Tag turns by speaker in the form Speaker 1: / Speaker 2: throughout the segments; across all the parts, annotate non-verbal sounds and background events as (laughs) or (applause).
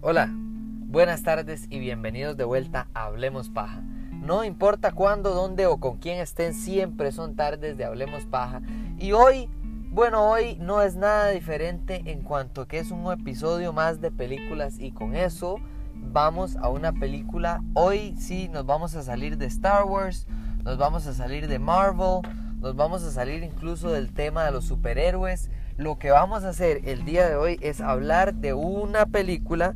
Speaker 1: Hola, buenas tardes y bienvenidos de vuelta a Hablemos Paja. No importa cuándo, dónde o con quién estén, siempre son tardes de Hablemos Paja. Y hoy, bueno, hoy no es nada diferente en cuanto que es un episodio más de películas y con eso vamos a una película. Hoy sí nos vamos a salir de Star Wars, nos vamos a salir de Marvel, nos vamos a salir incluso del tema de los superhéroes lo que vamos a hacer el día de hoy es hablar de una película.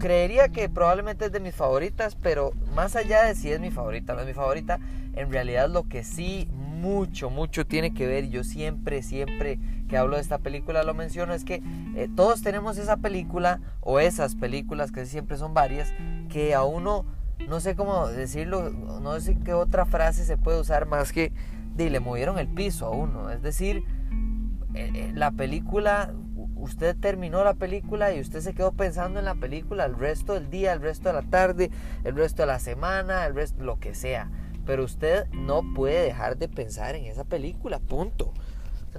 Speaker 1: Creería que probablemente es de mis favoritas, pero más allá de si es mi favorita o no es mi favorita, en realidad lo que sí mucho, mucho tiene que ver, yo siempre, siempre que hablo de esta película lo menciono, es que eh, todos tenemos esa película o esas películas, que siempre son varias, que a uno, no sé cómo decirlo, no sé qué otra frase se puede usar más que de le movieron el piso a uno, es decir, eh, eh, la película, usted terminó la película y usted se quedó pensando en la película el resto del día, el resto de la tarde, el resto de la semana, el resto, lo que sea. Pero usted no puede dejar de pensar en esa película, punto.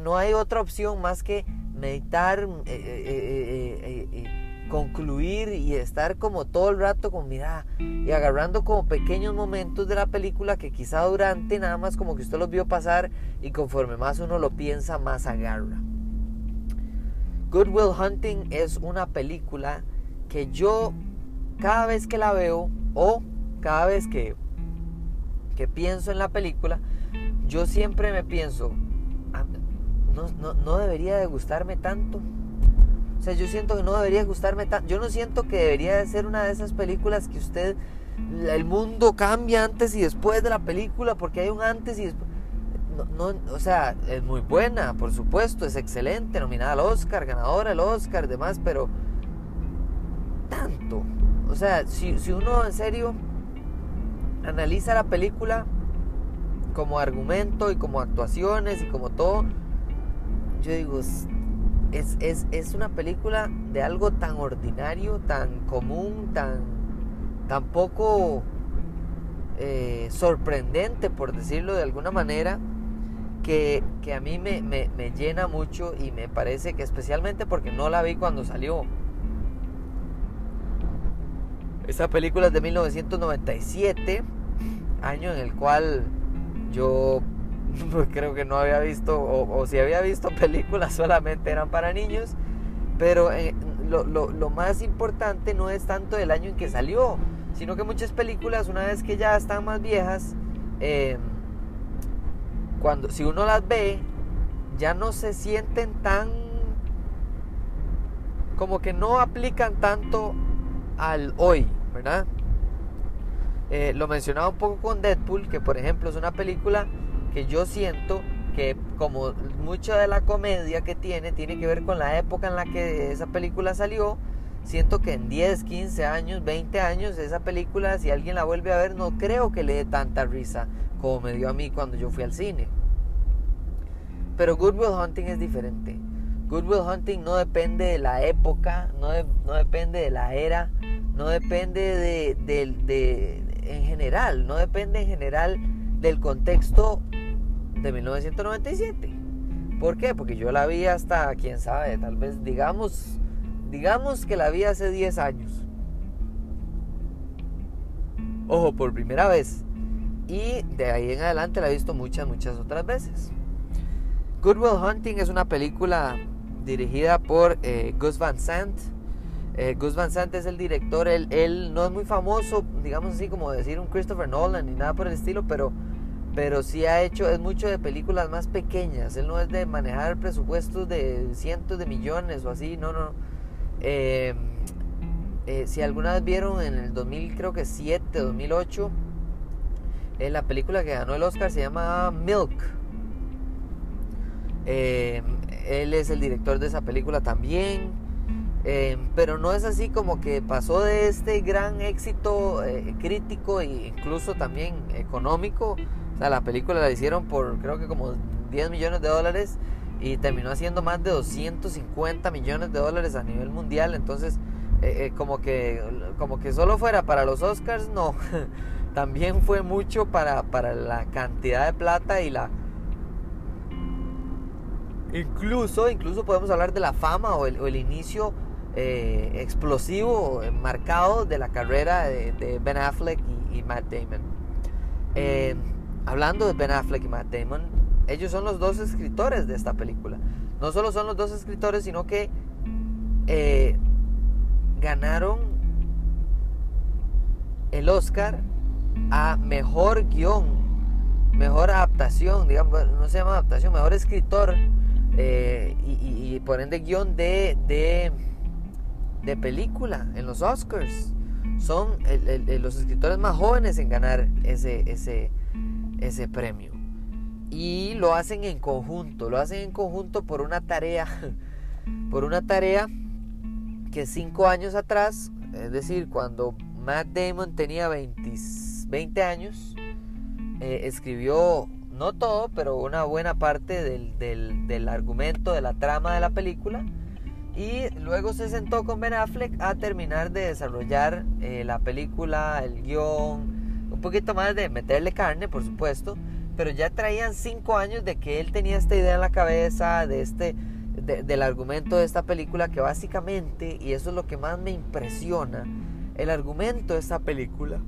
Speaker 1: No hay otra opción más que meditar, eh, concluir y estar como todo el rato con mira y agarrando como pequeños momentos de la película que quizá durante nada más como que usted los vio pasar y conforme más uno lo piensa más agarra. Good Will Hunting es una película que yo cada vez que la veo o cada vez que, que pienso en la película, yo siempre me pienso, ah, no, no, no debería de gustarme tanto o sea, yo siento que no debería gustarme tanto. Yo no siento que debería de ser una de esas películas que usted. El mundo cambia antes y después de la película porque hay un antes y después. No, o sea, es muy buena, por supuesto, es excelente, nominada al Oscar, ganadora del Oscar, demás, pero. Tanto. O sea, si, si uno en serio analiza la película como argumento y como actuaciones y como todo, yo digo, es, una película de algo tan ordinario, tan común, tan, tan poco eh, sorprendente, por decirlo de alguna manera, que, a mí me, me, llena mucho y me parece que especialmente porque no la vi cuando salió. Esa película es de 1997, año en el cual yo (laughs) pues creo que no había visto, o, si había visto películas (laughs) solamente eran para niños, pero eh, lo, más importante no es tanto el año en que salió, sino que muchas películas, una vez que ya están más viejas, eh, cuando, si uno las ve, ya no se sienten tan, como que no aplican tanto al hoy, Eh, lo mencionaba un poco con Deadpool, que por ejemplo es una película que yo siento que como mucha de la comedia que tiene tiene que ver con la época en la que esa película salió, siento que en 10, 15 años, 20 años esa película, si alguien la vuelve a ver, no creo que le dé tanta risa como me dio a mí cuando yo fui al cine. Pero Good Will Hunting es diferente. Good Will Hunting no depende de la época, no depende de la era, no depende de, en general, no depende en general del contexto de 1997. ¿Por qué? Porque yo la vi hasta, quién sabe, tal vez digamos, digamos que la vi hace 10 años. Ojo, por primera vez. Y de ahí en adelante la he visto muchas, muchas otras veces. Good Will Hunting es una película dirigida por eh, Gus Van Sant. Eh, Gus Van Sant es el director, él, no es muy famoso, digamos así como decir un Christopher Nolan ni nada por el estilo, pero pero sí ha hecho, es mucho de películas más pequeñas, él no es de manejar presupuestos de cientos de millones o así, no, no. Eh, eh, si alguna vez vieron en el 2000, creo que 7, 2008, en la película que ganó el Oscar se llama Milk. Eh, él es el director de esa película también. Pero no es así como que pasó de este gran éxito crítico e incluso también económico la película la hicieron por creo que como 10 millones de dólares y terminó haciendo más de 250 millones de dólares a nivel mundial. Entonces eh, eh, como, que, como que solo fuera para los Oscars, no. (laughs) También fue mucho para, para la cantidad de plata y la... Incluso, incluso podemos hablar de la fama o el, inicio eh, explosivo, marcado de la carrera de, Ben Affleck y, Matt Damon. hablando de Ben Affleck y Matt Damon, ellos son los dos escritores de esta película. No solo son los dos escritores, sino que ganaron el Oscar a mejor guion, mejor adaptación, digamos, no se llama adaptación, mejor escritor eh, y, por ende guion de, de, de, película en los Oscars. Son los escritores más jóvenes en ganar ese, ese, ese premio. Y lo hacen en conjunto, lo hacen en conjunto por una tarea, (laughs) por una tarea que cinco años atrás, es decir, cuando Matt Damon tenía 20, años, eh, escribió no todo, pero una buena parte del, argumento, de la trama de la película. Y luego se sentó con Ben Affleck a terminar de desarrollar eh, la película, el guion, un poquito más de meterle carne, por supuesto. Pero ya traían cinco años de que él tenía esta idea en la cabeza, de este, del argumento de esta película que básicamente, y eso es lo que más me impresiona, el argumento de esta película,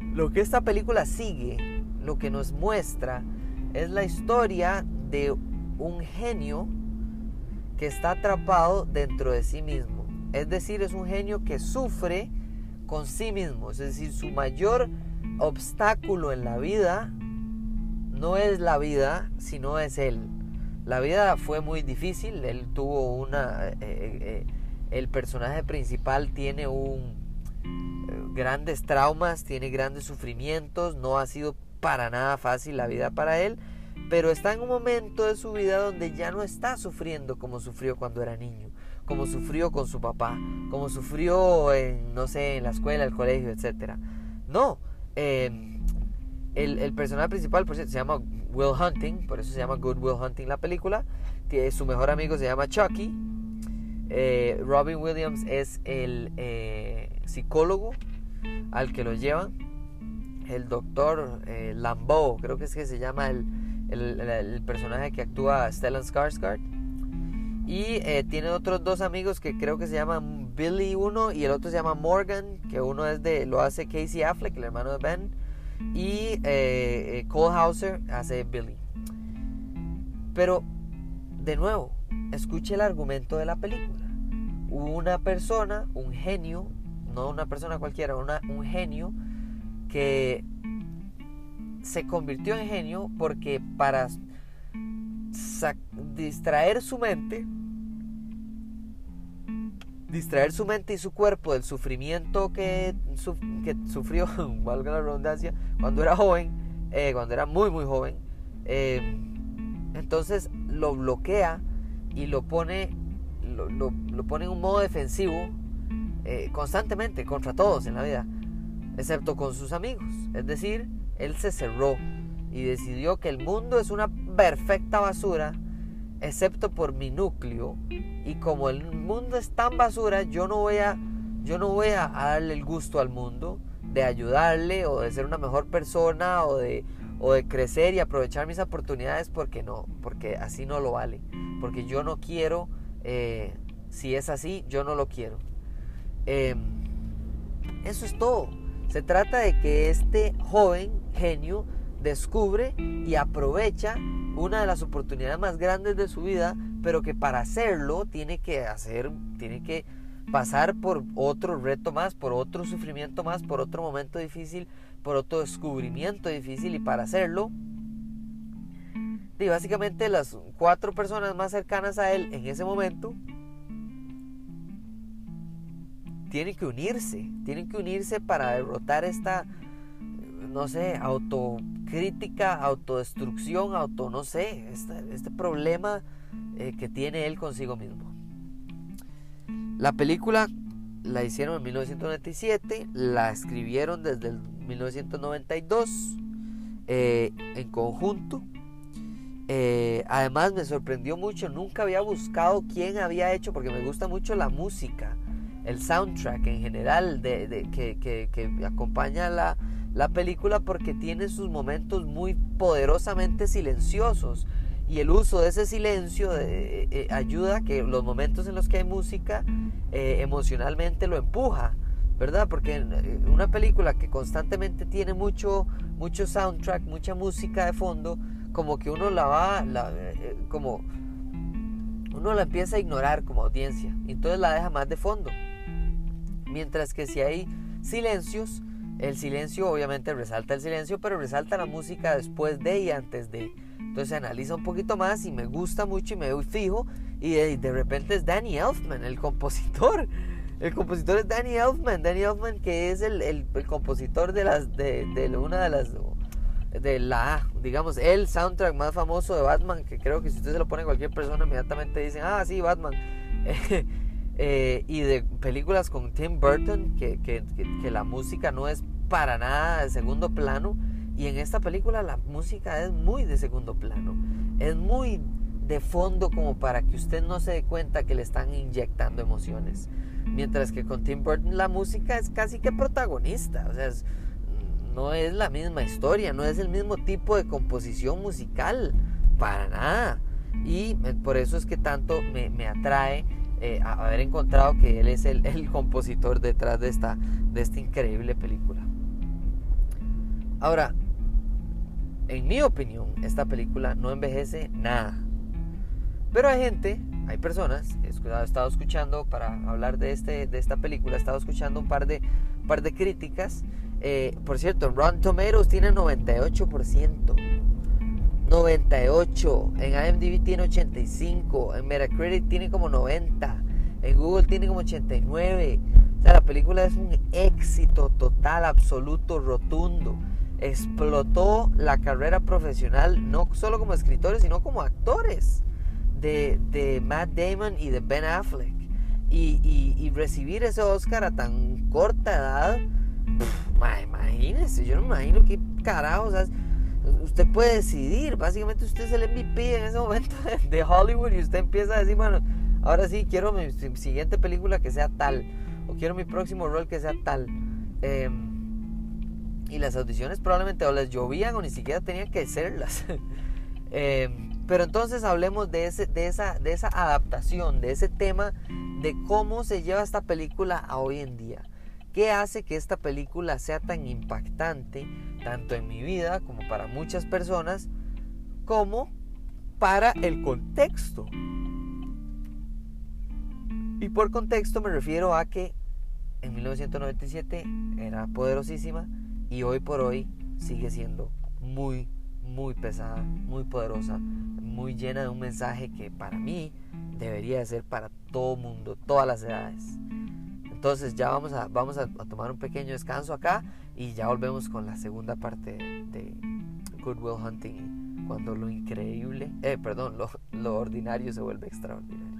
Speaker 1: lo que esta película sigue, lo que nos muestra, es la historia de un genio que está atrapado dentro de sí mismo. Es decir, es un genio que sufre con sí mismo. Es decir, su mayor obstáculo en la vida no es la vida, sino es él. La vida fue muy difícil, él tuvo una... Eh, eh, eh, el personaje principal tiene un grandes traumas, tiene grandes sufrimientos, no ha sido para nada fácil la vida para él, pero está en un momento de su vida donde ya no está sufriendo como sufrió cuando era niño, como sufrió con su papá, como sufrió en, no sé, en la escuela, el colegio, etc. No, el, el personaje principal, por cierto, se llama Will Hunting, por eso se llama Good Will Hunting la película. Su mejor amigo se llama Chucky. Eh, Robin Williams es el eh, psicólogo al que lo llevan. El doctor eh, Lambeau, creo que es que se llama el, el, personaje que actúa Stellan Skarsgård. Y tiene otros dos amigos que creo que se llaman Billy uno y el otro se llama Morgan, que uno es de lo hace Casey Affleck, el hermano de Ben y eh, eh, Cole Hauser hace Billy. Pero, de nuevo, escuche el argumento de la película. Una persona, un genio, no una persona cualquiera, un genio que se convirtió en genio porque para distraer su mente distraer su mente y su cuerpo del sufrimiento que, que sufrió, (laughs) valga la redundancia, cuando era joven, eh, cuando era muy, muy joven. Eh, entonces lo bloquea y lo pone, lo, lo, pone en un modo defensivo eh, constantemente contra todos en la vida, excepto con sus amigos. Es decir, él se cerró y decidió que el mundo es una perfecta basura excepto por mi núcleo. Y como el mundo es tan basura, yo no voy a, yo no voy a, darle el gusto al mundo de ayudarle o de ser una mejor persona o de, o de crecer y aprovechar mis oportunidades porque no, porque así no lo vale. Porque yo no quiero, eh, si es así, yo no lo quiero. Em, eso es todo. Se trata de que este joven genio descubre y aprovecha una de las oportunidades más grandes de su vida, pero que para hacerlo tiene que hacer, tiene que pasar por otro reto más, por otro sufrimiento más, por otro momento difícil, por otro descubrimiento difícil. Y para hacerlo, y básicamente las cuatro personas más cercanas a él en ese momento tienen que unirse, tienen que unirse para derrotar esta, no sé, auto crítica, autodestrucción, auto, no sé, este, este problema eh, que tiene él consigo mismo. La película la hicieron en 1997, la escribieron desde el 1992 eh, en conjunto Eh, además me sorprendió mucho, nunca había buscado quién había hecho, porque me gusta mucho la música, el soundtrack en general de, que, que, acompaña la, la película porque tiene sus momentos muy poderosamente silenciosos y el uso de ese silencio eh, eh, ayuda a que los momentos en los que hay música eh, emocionalmente lo empuja, ¿verdad? Porque una película que constantemente tiene mucho, mucho soundtrack, mucha música de fondo, como que uno la va, como uno la empieza a ignorar como audiencia, entonces la deja más de fondo. Mientras que si hay silencios, el silencio obviamente resalta el silencio, pero resalta la música después de y antes de. Entonces se analiza un poquito más y me gusta mucho y me fijo. Y de, repente es Danny Elfman, el compositor. El compositor es Danny Elfman. Danny Elfman que es el, el, compositor de las de, de, una de las de la digamos el soundtrack más famoso de Batman que creo que si usted se lo pone a cualquier persona inmediatamente dicen ah sí Batman (laughs) eh, y de películas con Tim Burton que, que, que, la música no es para nada de segundo plano y en esta película la música es muy de segundo plano. Es muy de fondo como para que usted no se dé cuenta que le están inyectando emociones. Mientras que con Tim Burton la música es casi que protagonista. O sea, no es la misma historia, no es el mismo tipo de composición musical. Para nada. Y eh, por eso es que tanto me, me atrae eh, haber encontrado que él es el, (laughs) el compositor detrás de esta, de esta increíble película. Ahora, en mi opinión, esta película no envejece nada. Pero hay gente, hay personas, he estado escuchando para hablar de, este, de esta película, he estado escuchando un par de, par de críticas. Eh, por cierto, Rotten Tomatoes tiene 98%. 98. En IMDb tiene 85. En Metacritic tiene como 90. En Google tiene como 89. O sea, la película es un éxito total, absoluto, rotundo explotó la carrera profesional no solo como escritores, sino como actores de, Matt Damon y de Ben Affleck. Y, recibir ese Oscar a tan corta edad, imagínese, yo no me imagino qué carajo, usted puede decidir, básicamente usted es el MVP en ese momento (laughs) de Hollywood y usted empieza a decir, bueno, ahora sí quiero mi siguiente película que sea tal, o quiero mi próximo rol que sea tal. Eh, y las audiciones probablemente o les llovían o ni siquiera tenían que hacerlas. (laughs) Eh, pero entonces hablemos de, ese, de, esa, de esa adaptación, de ese tema de cómo se lleva esta película a hoy en día. ¿Qué hace que esta película sea tan impactante, tanto en mi vida como para muchas personas, como para el contexto? Y por contexto me refiero a que en 1997 era poderosísima, y hoy por hoy sigue siendo muy, muy pesada, muy poderosa, muy llena de un mensaje que para mí debería de ser para todo mundo, todas las edades. Entonces ya vamos a, vamos a, tomar un pequeño descanso acá y ya volvemos con la segunda parte de Good Will Hunting, cuando lo increíble, eh, perdón, lo, lo ordinario se vuelve extraordinario.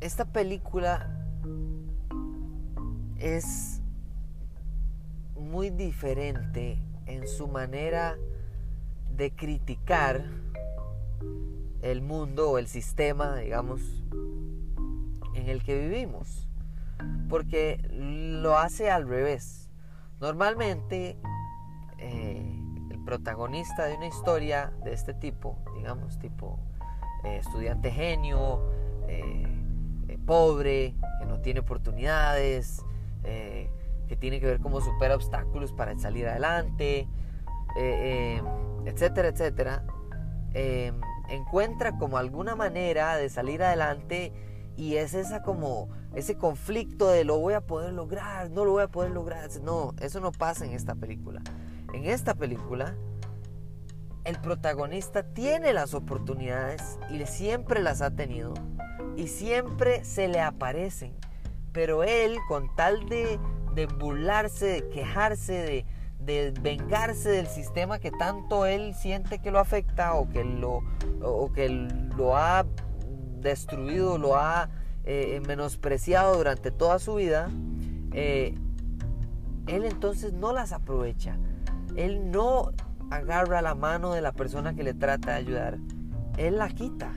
Speaker 1: esta película es muy diferente en su manera de criticar el mundo o el sistema, digamos, en el que vivimos. Porque lo hace al revés. Normalmente eh, el protagonista de una historia de este tipo, digamos, tipo eh, estudiante genio, eh, pobre, que no tiene oportunidades, que tiene que ver cómo supera obstáculos para salir adelante, eh, eh, etcétera, etcétera, encuentra como alguna manera de salir adelante y es esa como ese conflicto de lo voy a poder lograr, no lo voy a poder lograr. No, eso no pasa en esta película. En esta película el protagonista tiene las oportunidades y siempre las ha tenido y siempre se le aparecen. Pero él, con tal de, de burlarse, de quejarse, de, vengarse del sistema que tanto él siente que lo afecta o que lo, o que lo ha destruido, lo ha eh, menospreciado durante toda su vida, eh, él entonces no las aprovecha. Él no agarra la mano de la persona que le trata de ayudar. Él la quita.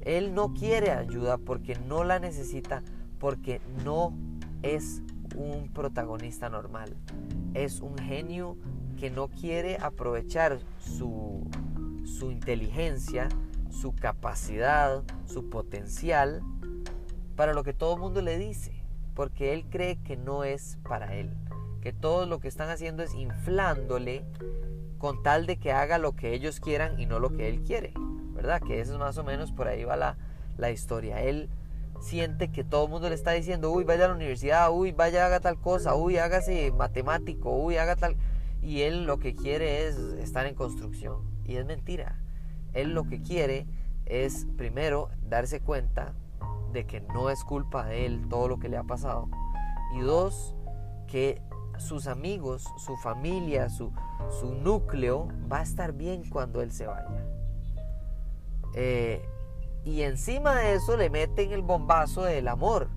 Speaker 1: Él no quiere ayuda porque no la necesita, porque no es un protagonista normal. Es un genio que no quiere aprovechar su, su inteligencia, su capacidad, su potencial para lo que todo el mundo le dice, porque él cree que no es para él, que todo lo que están haciendo es inflándole con tal de que haga lo que ellos quieran y no lo que él quiere, ¿verdad? Que eso es más o menos por ahí va la, la historia. Él siente que todo el mundo le está diciendo, uy, vaya a la universidad, uy, vaya, haga tal cosa, uy, hágase matemático, uy, haga tal... Y él lo que quiere es estar en construcción. Y es mentira. Él lo que quiere es primero darse cuenta de que no es culpa de él todo lo que le ha pasado. Y dos, que sus amigos, su familia, su, su núcleo va a estar bien cuando él se vaya. Eh, y encima de eso le meten el bombazo del amor,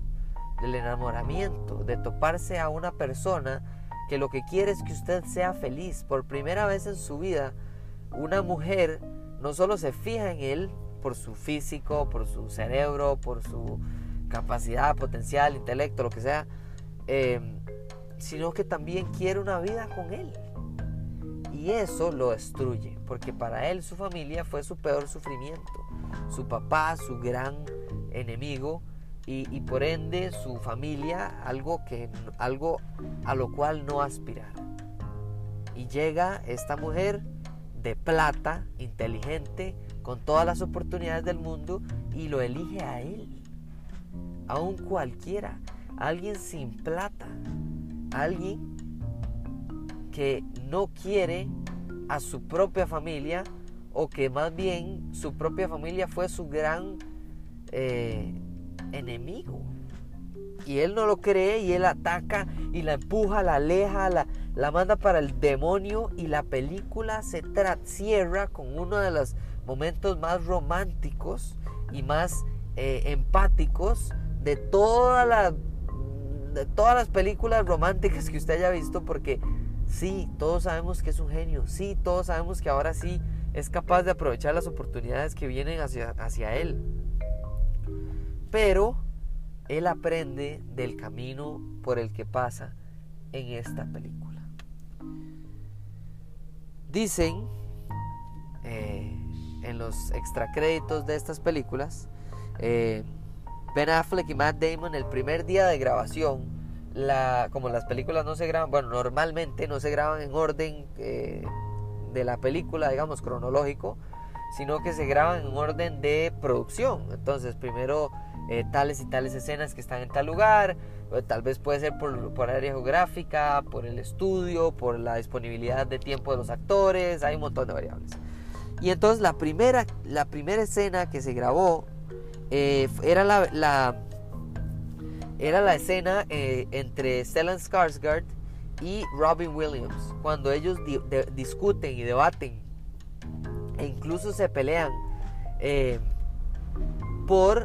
Speaker 1: del enamoramiento, de toparse a una persona que lo que quiere es que usted sea feliz. Por primera vez en su vida, una mujer no solo se fija en él por su físico, por su cerebro, por su capacidad, potencial, intelecto, lo que sea, em, sino que también quiere una vida con él. Y eso lo destruye, porque para él su familia fue su peor sufrimiento, su papá, su gran enemigo, y, por ende su familia algo, que, algo a lo cual no aspirar. Y llega esta mujer de plata, inteligente, con todas las oportunidades del mundo y lo elige a él. A un cualquiera, alguien sin plata, alguien que no quiere a su propia familia o que más bien su propia familia fue su gran eh, enemigo. Y él no lo cree y él ataca y la empuja, la aleja, la, la manda para el demonio y la película se cierra con uno de los momentos más románticos y más eh, empáticos de, toda de todas las películas románticas que usted haya visto porque sí, todos sabemos que es un genio, sí, todos sabemos que ahora sí es capaz de aprovechar las oportunidades que vienen hacia, hacia él. Pero él aprende del camino por el que pasa en esta película. Dicen eh, en los extracréditos de estas películas, eh, Ben Affleck y Matt Damon el primer día de grabación, como las películas no se graban, bueno, normalmente no se graban en orden eh, de la película, digamos, cronológico, sino que se graban en orden de producción. Entonces, primero tales y tales escenas que están en tal lugar, Tal vez puede ser por, por, área geográfica, por el estudio, por la disponibilidad de tiempo de los actores, hay un montón de variables. Y entonces la primera, la primera escena que se grabó eh, era, la, era la escena eh, entre Stellan Skarsgård y Robin Williams, cuando ellos discuten y debaten e incluso se pelean eh, por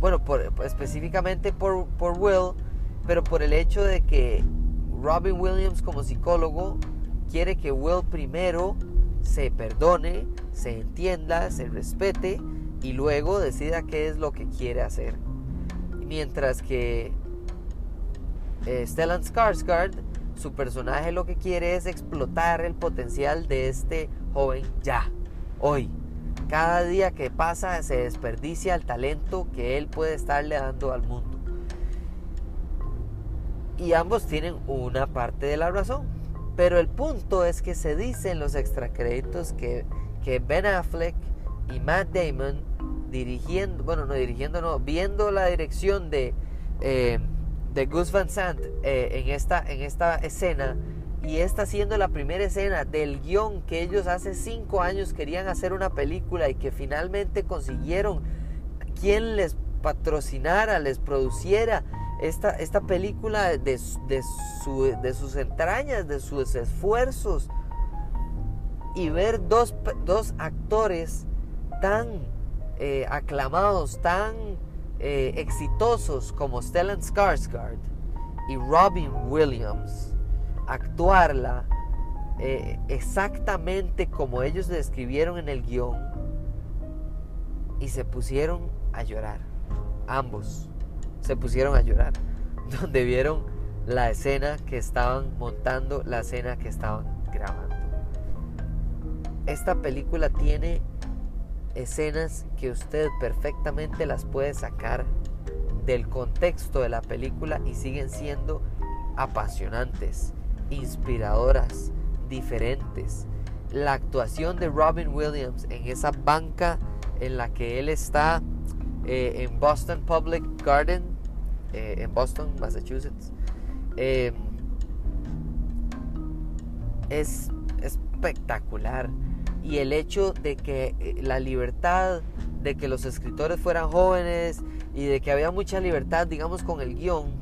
Speaker 1: bueno, específicamente por, por Will, pero por el hecho de que Robin Williams como psicólogo quiere que Will primero se perdone, se entienda, se respete y luego decida qué es lo que quiere hacer. Mientras que Stellan Skarsgård, su personaje lo que quiere es explotar el potencial de este joven ya, hoy. Cada día que pasa se desperdicia el talento que él puede estarle dando al mundo. Y ambos tienen una parte de la razón. Pero el punto es que se dice en los extracréditos que, que Ben Affleck y Matt Damon dirigiendo, bueno, no dirigiendo, no, viendo la dirección de, eh, de Gus Van Sant eh, en, esta, en esta escena, y esta siendo la primera escena del guion que ellos hace cinco años querían hacer una película y que finalmente consiguieron quien les patrocinara, les produciera esta, esta película de, de, de sus entrañas, de sus esfuerzos. Y ver dos, dos actores tan eh, aclamados, tan eh, exitosos como Stellan Skarsgård y Robin Williams actuarla eh, exactamente como ellos describieron en el guion y se pusieron a llorar. Ambos se pusieron a llorar. (laughs) Donde vieron la escena que estaban montando, la escena que estaban grabando. Esta película tiene escenas que usted perfectamente las puede sacar del contexto de la película y siguen siendo apasionantes, inspiradoras, diferentes. La actuación de Robin Williams en esa banca en la que él está eh, en Boston Public Garden, eh, en Boston, Massachusetts, eh, es espectacular. Y el hecho de que la libertad, de que los escritores fueran jóvenes y de que había mucha libertad, digamos, con el guion,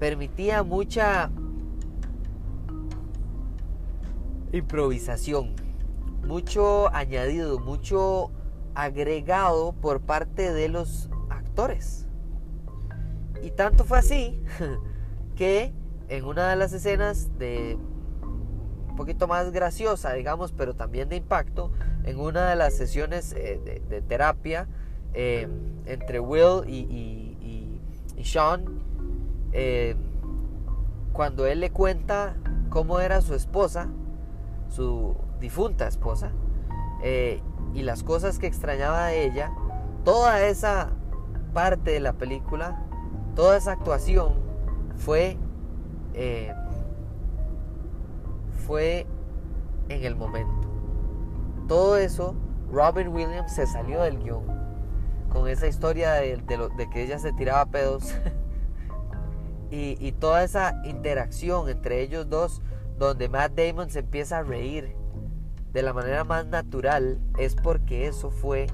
Speaker 1: permitía mucha improvisación, mucho añadido, mucho agregado por parte de los actores. Y tanto fue así (laughs) que en una de las escenas de poquito más graciosa, digamos, pero también de impacto, en una de las sesiones eh, de, terapia eh, entre Will y, Sean, eh, cuando él le cuenta cómo era su esposa, su difunta esposa, y las cosas que extrañaba de ella, toda esa parte de la película, toda esa actuación fue, fue en el momento. Todo eso, Robin Williams se salió del guion con esa historia de, que ella se tiraba pedos (laughs) y toda esa interacción entre ellos dos donde Matt Damon se empieza a reír de la manera más natural es porque eso fue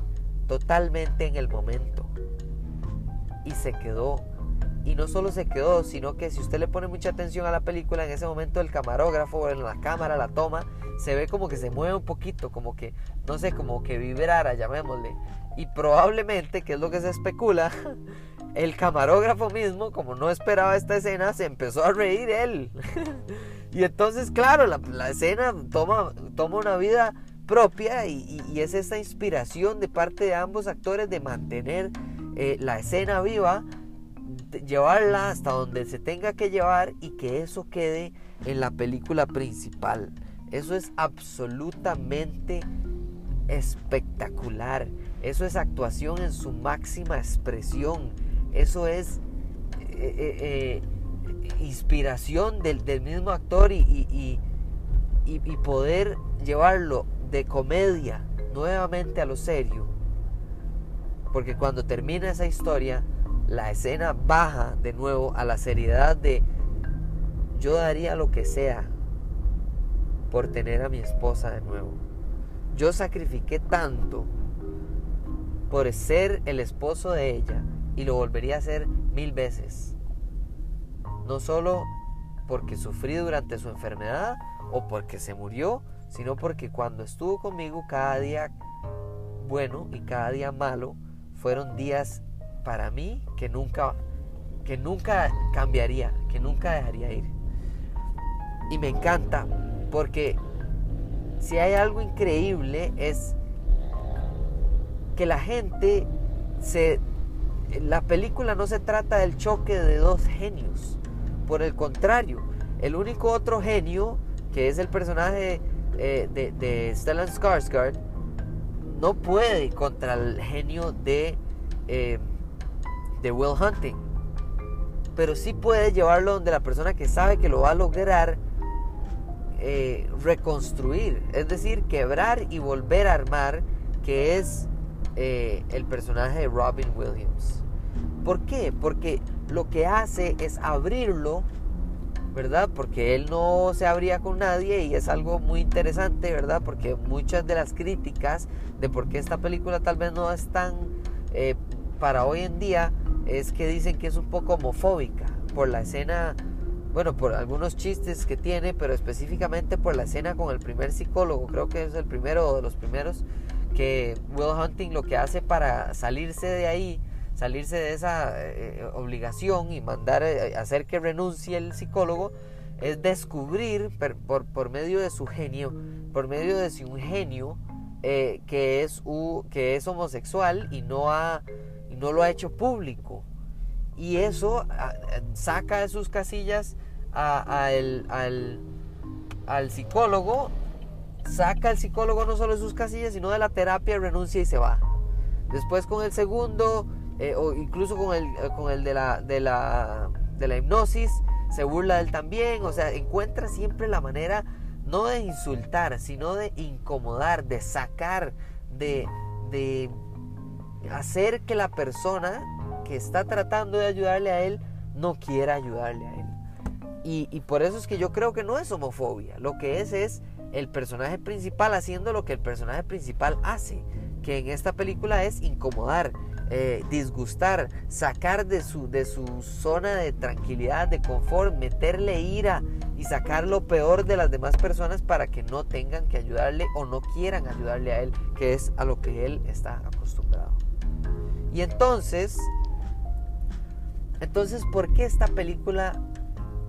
Speaker 1: totalmente en el momento. Y se quedó. Y no solo se quedó, sino que si usted le pone mucha atención a la película, en ese momento el camarógrafo en la cámara, la toma, se ve como que se mueve un poquito, como que, no sé, como que vibrara, llamémosle. Y probablemente, que es lo que se especula, (laughs) el camarógrafo mismo, como no esperaba esta escena, se empezó a reír él. (laughs) y entonces, claro, la, escena toma, toma una vida propia y, es esta inspiración de parte de ambos actores de mantener eh, la escena viva, llevarla hasta donde se tenga que llevar y que eso quede en la película principal. Eso es absolutamente espectacular. Eso es actuación en su máxima expresión. Eso es eh, eh, eh, inspiración del, mismo actor y, y, poder llevarlo de comedia nuevamente a lo serio. Porque cuando termina esa historia, la escena baja de nuevo a la seriedad de yo daría lo que sea por tener a mi esposa de nuevo. Yo sacrifiqué tanto por ser el esposo de ella y lo volvería a hacer mil veces. No solo porque sufrí durante su enfermedad o porque se murió, sino porque cuando estuvo conmigo cada día bueno y cada día malo fueron días para mí que nunca que nunca cambiaría, que nunca dejaría ir. Y me encanta porque si hay algo increíble es que la gente se la película no se trata del choque de dos genios. Por el contrario, el único otro genio, que es el personaje eh, de, Stellan Skarsgård, no puede contra el genio de, eh, de Will Hunting. Pero sí puede llevarlo donde la persona que sabe que lo va a lograr eh, reconstruir. Es decir, quebrar y volver a armar, que es el personaje de Robin Williams. ¿Por qué? Porque lo que hace es abrirlo, ¿verdad? Porque él no se abría con nadie y es algo muy interesante, ¿verdad? Porque muchas de las críticas de por qué esta película tal vez no es tan eh, para hoy en día es que dicen que es un poco homofóbica por la escena, bueno, por algunos chistes que tiene, pero específicamente por la escena con el primer psicólogo, creo que es el primero de los primeros que Will Hunting lo que hace para salirse de ahí, salirse de esa eh, obligación y mandar eh, hacer que renuncie el psicólogo, es descubrir por, por, medio de su genio, por medio de su genio, eh, que, es, que es homosexual y no, ha, no lo ha hecho público. Y eso saca de sus casillas al, al psicólogo saca al psicólogo no solo de sus casillas, sino de la terapia, renuncia y se va. Después con el segundo, eh, o incluso con el, eh, con el de, la, de, la, de la hipnosis, se burla de él también. O sea, encuentra siempre la manera no de insultar, sino de incomodar, de sacar, de, de hacer que la persona que está tratando de ayudarle a él no quiera ayudarle a él. Y, por eso es que yo creo que no es homofobia, lo que es es el personaje principal haciendo lo que el personaje principal hace, que en esta película es incomodar, eh, disgustar, sacar de su, de su zona de tranquilidad, de confort, meterle ira y sacar lo peor de las demás personas para que no tengan que ayudarle o no quieran ayudarle a él, que es a lo que él está acostumbrado. Y entonces, entonces, ¿por qué esta película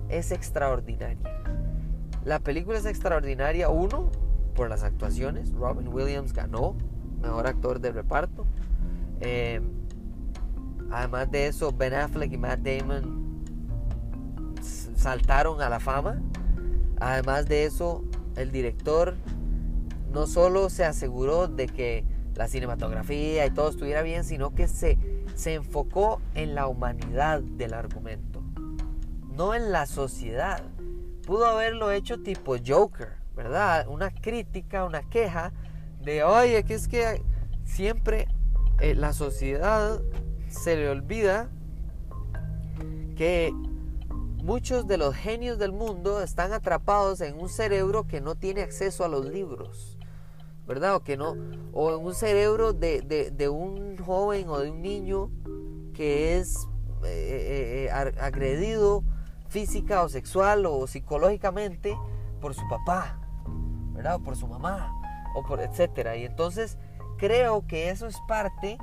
Speaker 1: es extraordinaria? La película es extraordinaria, uno, por las actuaciones. Robin Williams ganó mejor actor de reparto. Eh, además de eso, Ben Affleck y Matt Damon saltaron a la fama. Además de eso, el director no solo se aseguró de que la cinematografía y todo estuviera bien, sino que se, se enfocó en la humanidad del argumento, no en la sociedad pudo haberlo hecho tipo Joker, ¿verdad? Una crítica, una queja de, oye, que es que siempre eh, la sociedad se le olvida que muchos de los genios del mundo están atrapados en un cerebro que no tiene acceso a los libros, ¿verdad? O que no, o en un cerebro de, un joven o de un niño que es eh, eh, agredido física o sexual o psicológicamente por su papá, ¿verdad? O por su mamá, o por etcétera. Y entonces creo que eso es parte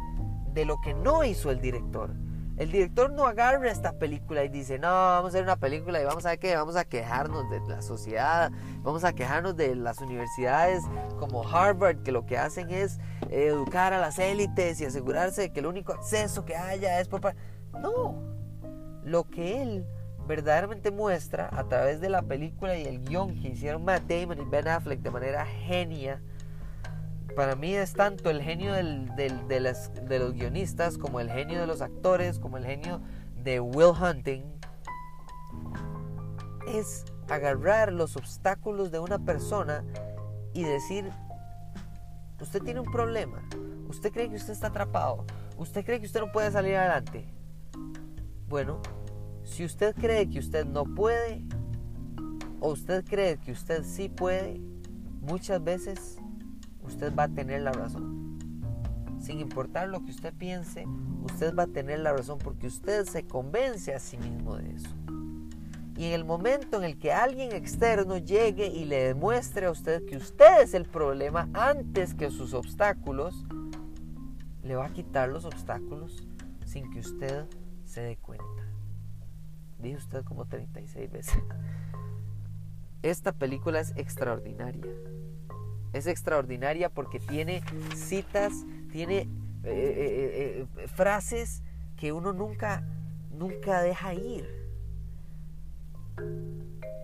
Speaker 1: de lo que no hizo el director. El director no agarra esta película y dice, no, vamos a hacer una película y vamos a qué, vamos a quejarnos de la sociedad, vamos a quejarnos de las universidades como Harvard, que lo que hacen es educar a las élites y asegurarse de que el único acceso que haya es por... No, lo que él verdaderamente muestra a través de la película y el guion que hicieron Matt Damon y Ben Affleck de manera genia. Para mí es tanto el genio de, los guionistas como el genio de los actores, como el genio de Will Hunting. Es agarrar los obstáculos de una persona y decir, usted tiene un problema, usted cree que usted está atrapado, usted cree que usted no puede salir adelante. Bueno, si usted cree que usted no puede o usted cree que usted sí puede, muchas veces usted va a tener la razón. Sin importar lo que usted piense, usted va a tener la razón porque usted se convence a sí mismo de eso. Y en el momento en el que alguien externo llegue y le demuestre a usted que usted es el problema antes que sus obstáculos, le va a quitar los obstáculos sin que usted se dé cuenta. Dije usted como 36 veces. (laughs) Esta película es extraordinaria. Es extraordinaria porque tiene citas, tiene eh, eh, eh, frases que uno nunca, nunca deja ir.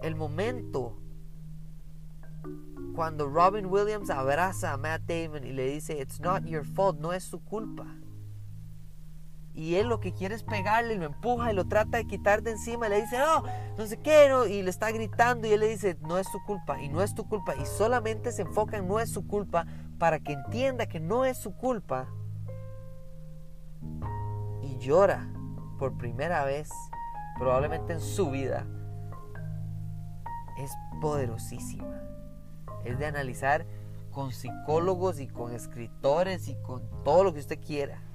Speaker 1: El momento cuando Robin Williams abraza a Matt Damon y le dice, It's not your fault, no es su culpa y él lo que quiere es pegarle, lo empuja y lo trata de quitar de encima y le dice, no, no sé qué, y le está gritando y él le dice, no es tu culpa y no es tu culpa y solamente se enfoca en no es su culpa para que entienda que no es su culpa y llora por primera vez, probablemente en su vida, es poderosísima. Es de analizar con psicólogos y con escritores y con todo lo que usted quiera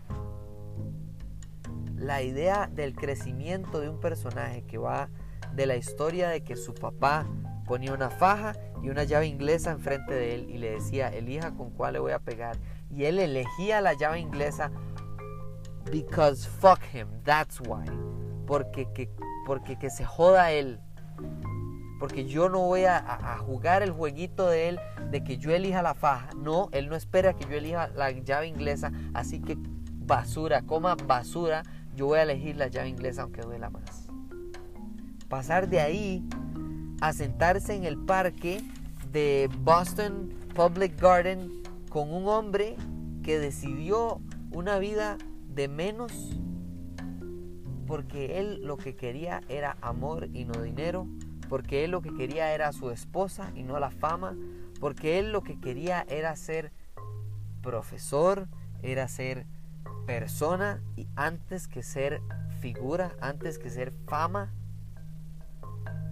Speaker 1: la idea del crecimiento de un personaje que va de la historia de que su papá ponía una faja y una llave inglesa enfrente de él y le decía, elija con cuál le voy a pegar. Y él elegía la llave inglesa because fuck him, that's why. Porque que, porque que se joda él. Porque yo no voy a, a, jugar el jueguito de él de que yo elija la faja. No, él no espera que yo elija la llave inglesa. Así que basura, coma basura, yo voy a elegir la llave inglesa aunque duela más. Pasar de ahí a sentarse en el parque de Boston Public Garden con un hombre que decidió una vida de menos porque él lo que quería era amor y no dinero, porque él lo que quería era su esposa y no la fama, porque él lo que quería era ser profesor, era ser persona y antes que ser figura, antes que ser fama,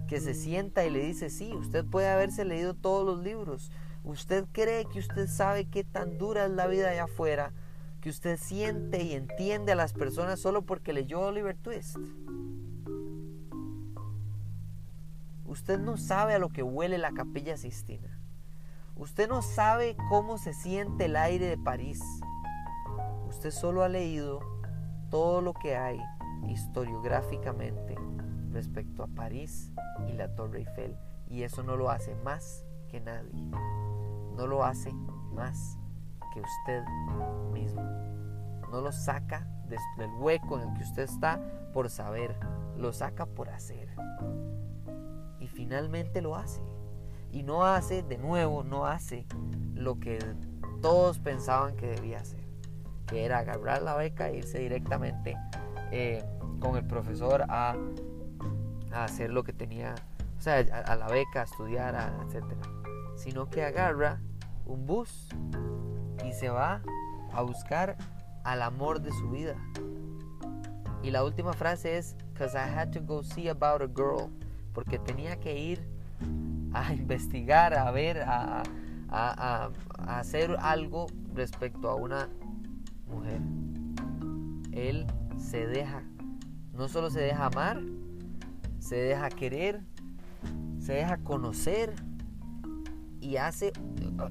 Speaker 1: que se sienta y le dice, sí, usted puede haberse leído todos los libros, usted cree que usted sabe qué tan dura es la vida allá afuera, que usted siente y entiende a las personas solo porque leyó Oliver Twist. Usted no sabe a lo que huele la capilla Sistina. Usted no sabe cómo se siente el aire de París. Usted solo ha leído todo lo que hay historiográficamente respecto a París y la Torre Eiffel. Y eso no lo hace más que nadie. No lo hace más que usted mismo. No lo saca del hueco en el que usted está por saber, lo saca por hacer. Y finalmente lo hace. Y no hace, de nuevo, no hace lo que todos pensaban que debía hacer. Que era agarrar la beca e irse directamente eh, con el profesor a, hacer lo que tenía, o sea, a, la beca, a estudiar, etc. Sino que agarra un bus y se va a buscar al amor de su vida. Y la última frase es, Cause I had to go see about a girl, porque tenía que ir a (laughs) investigar, a ver, a hacer algo respecto a una mujer. Él se deja, no solo se deja amar, se deja querer, se deja conocer y hace,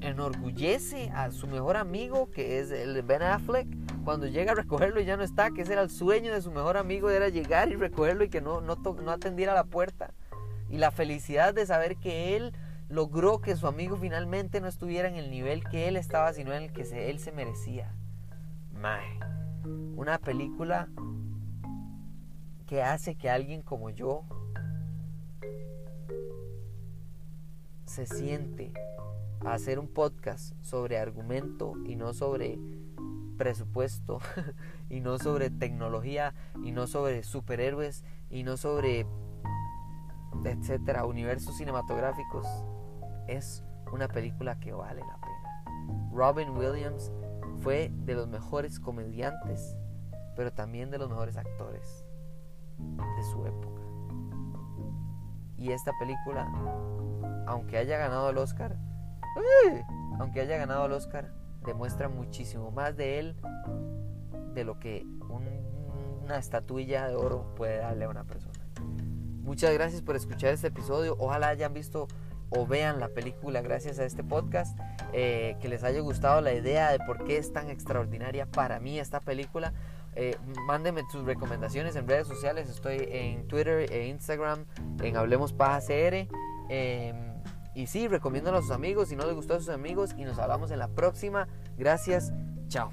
Speaker 1: enorgullece a su mejor amigo, que es el Ben Affleck, cuando llega a recogerlo y ya no está, que ese era el sueño de su mejor amigo, era llegar y recogerlo y que no, no, no atendiera la puerta. Y la felicidad de saber que él logró que su amigo finalmente no estuviera en el nivel que él estaba, sino en el que él se merecía. Una película que hace que alguien como yo se siente a hacer un podcast sobre argumento y no sobre presupuesto (laughs) y no sobre tecnología y no sobre superhéroes y no sobre etcétera, universos cinematográficos, es una película que vale la pena. Robin Williams fue de los mejores comediantes, pero también de los mejores actores de su época. Y esta película aunque haya ganado el Oscar, aunque haya ganado el Oscar, demuestra muchísimo más de él de lo que una estatuilla de oro puede darle a una persona. Muchas gracias por escuchar este episodio. Ojalá hayan visto o vean la película gracias a este podcast. Eh, que les haya gustado la idea de por qué es tan extraordinaria para mí esta película. Eh, mándenme sus recomendaciones en redes sociales. Estoy en Twitter e Instagram en Hablemos Paja CR. Em, y sí, recomiéndalo a sus amigos si no les gustó a sus amigos y nos hablamos en la próxima. Gracias, chao.